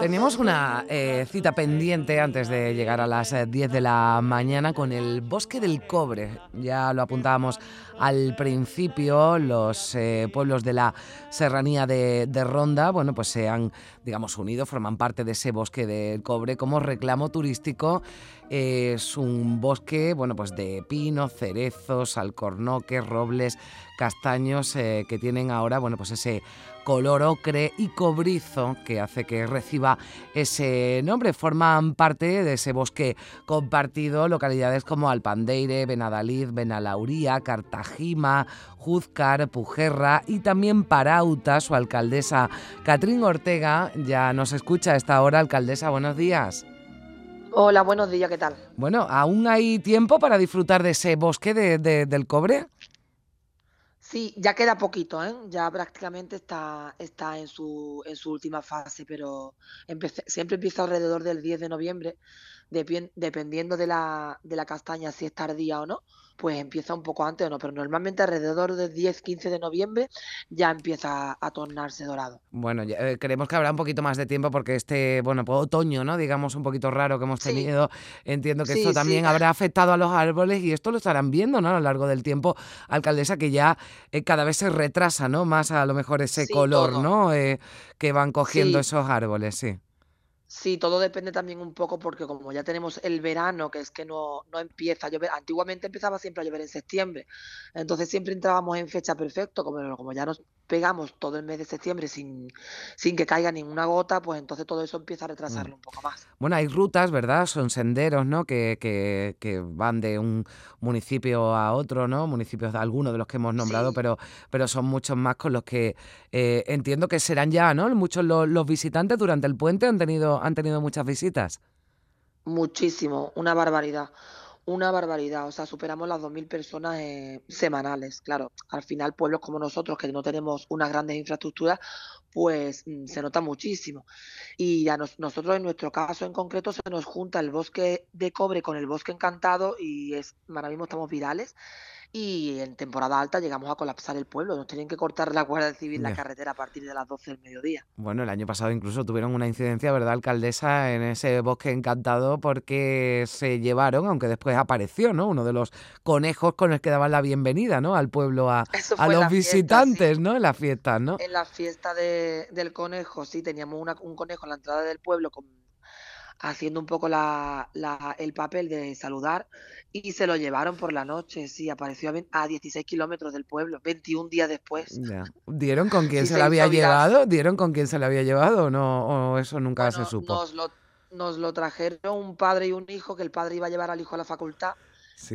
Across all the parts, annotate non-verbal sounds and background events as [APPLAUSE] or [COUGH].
Tenemos una eh, cita pendiente antes de llegar a las 10 eh, de la mañana con el Bosque del Cobre. Ya lo apuntábamos al principio, los eh, pueblos de la serranía de, de, Ronda, bueno, pues se han, digamos, unido, forman parte de ese Bosque del Cobre como reclamo turístico. Es un bosque, bueno, pues de pinos, cerezos, alcornoques, robles, castaños que tienen ahora, bueno, pues ese color ocre y cobrizo que hace que reciba ese nombre. Forman parte de ese bosque compartido localidades como Alpandeire, Benadalid, Benalauría, Cartagima, Juzcar, Pujerra y también Parauta, su alcaldesa Catrín Ortega. Ya nos escucha a esta hora, alcaldesa, buenos días. Hola, buenos días, ¿qué tal? Bueno, ¿aún hay tiempo para disfrutar de ese bosque del cobre? Sí, ya queda poquito, ¿eh? ya prácticamente está, está en, su, en su última fase, pero siempre empieza alrededor del 10 de noviembre, dependiendo de la, de la castaña, si es tardía o no pues empieza un poco antes o no, pero normalmente alrededor del 10-15 de noviembre ya empieza a tornarse dorado. Bueno, eh, creemos que habrá un poquito más de tiempo porque este, bueno, pues otoño, ¿no? Digamos un poquito raro que hemos tenido, entiendo que esto también habrá afectado a los árboles y esto lo estarán viendo, ¿no? A lo largo del tiempo, alcaldesa, que ya eh, cada vez se retrasa, ¿no? Más a lo mejor ese color, ¿no? Eh, que van cogiendo esos árboles, sí. Sí, todo depende también un poco porque como ya tenemos el verano, que es que no, no empieza a llover, antiguamente empezaba siempre a llover en septiembre, entonces siempre entrábamos en fecha perfecto, como, como ya nos pegamos todo el mes de septiembre sin, sin que caiga ninguna gota, pues entonces todo eso empieza a retrasarlo mm. un poco más. Bueno, hay rutas, ¿verdad? Son senderos, ¿no? Que, que, que van de un municipio a otro, ¿no? Municipios, de algunos de los que hemos nombrado, pero, pero son muchos más con los que eh, entiendo que serán ya, ¿no? Muchos los, los visitantes durante el puente han tenido han tenido muchas visitas? Muchísimo, una barbaridad una barbaridad, o sea, superamos las 2.000 personas eh, semanales. Claro, al final pueblos como nosotros, que no tenemos unas grandes infraestructuras, pues mm, se nota muchísimo. Y a nosotros, en nuestro caso en concreto, se nos junta el bosque de cobre con el bosque encantado y es, ahora mismo estamos virales y en temporada alta llegamos a colapsar el pueblo. Nos tienen que cortar la Guardia Civil la carretera a partir de las 12 del mediodía. Bueno, el año pasado incluso tuvieron una incidencia, ¿verdad, alcaldesa, en ese bosque encantado porque se llevaron, aunque después apareció, ¿no? Uno de los conejos con el que daban la bienvenida, ¿no? Al pueblo, a, los visitantes, ¿no? En la fiesta, ¿no? En la fiesta del conejo, sí, teníamos un conejo en la entrada del pueblo con haciendo un poco la, el papel de saludar y se lo llevaron por la noche, sí, apareció a, 16 kilómetros del pueblo, 21 días después. ¿Dieron con quién se, lo había llevado? ¿Dieron con quién se lo había llevado o no? ¿O eso nunca se supo? Nos lo, nos lo trajeron un padre y un hijo, que el padre iba a llevar al hijo a la facultad.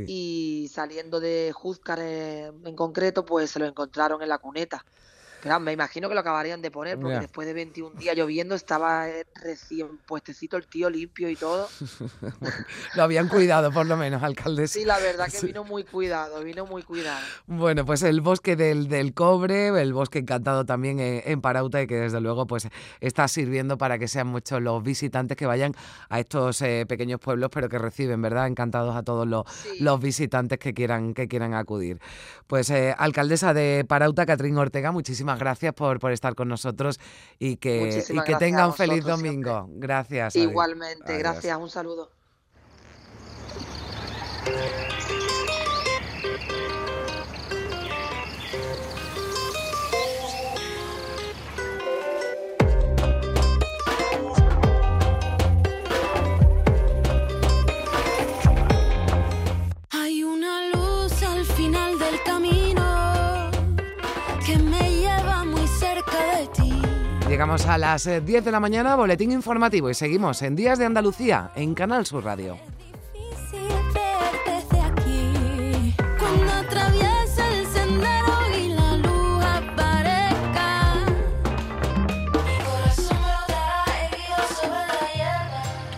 Y saliendo de Juzcar en concreto, pues se lo encontraron en la cuneta me imagino que lo acabarían de poner, porque después de 21 días lloviendo estaba eh, recién puestecito el tío limpio y todo. [LAUGHS] lo habían cuidado, por lo menos, alcaldesa. Sí, la verdad que vino muy cuidado, vino muy cuidado. Bueno, pues el bosque del, del cobre, el bosque encantado también en, Parauta y que desde luego pues está sirviendo para que sean muchos los visitantes que vayan a estos eh, pequeños pueblos, pero que reciben, ¿verdad? Encantados a todos los, los visitantes que quieran, que quieran acudir. Pues eh, alcaldesa de Parauta, Catrín Ortega, muchísimas gracias por, por estar con nosotros y que, y que tenga un feliz domingo. Gracias. Igualmente, gracias, un saludo. Llegamos a las 10 eh, de la mañana, boletín informativo y seguimos en Días de Andalucía en Canal Sur Radio.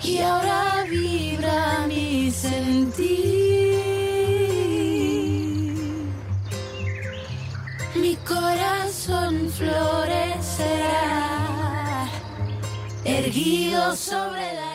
Y ahora Mi corazón florecerá erguido sobre la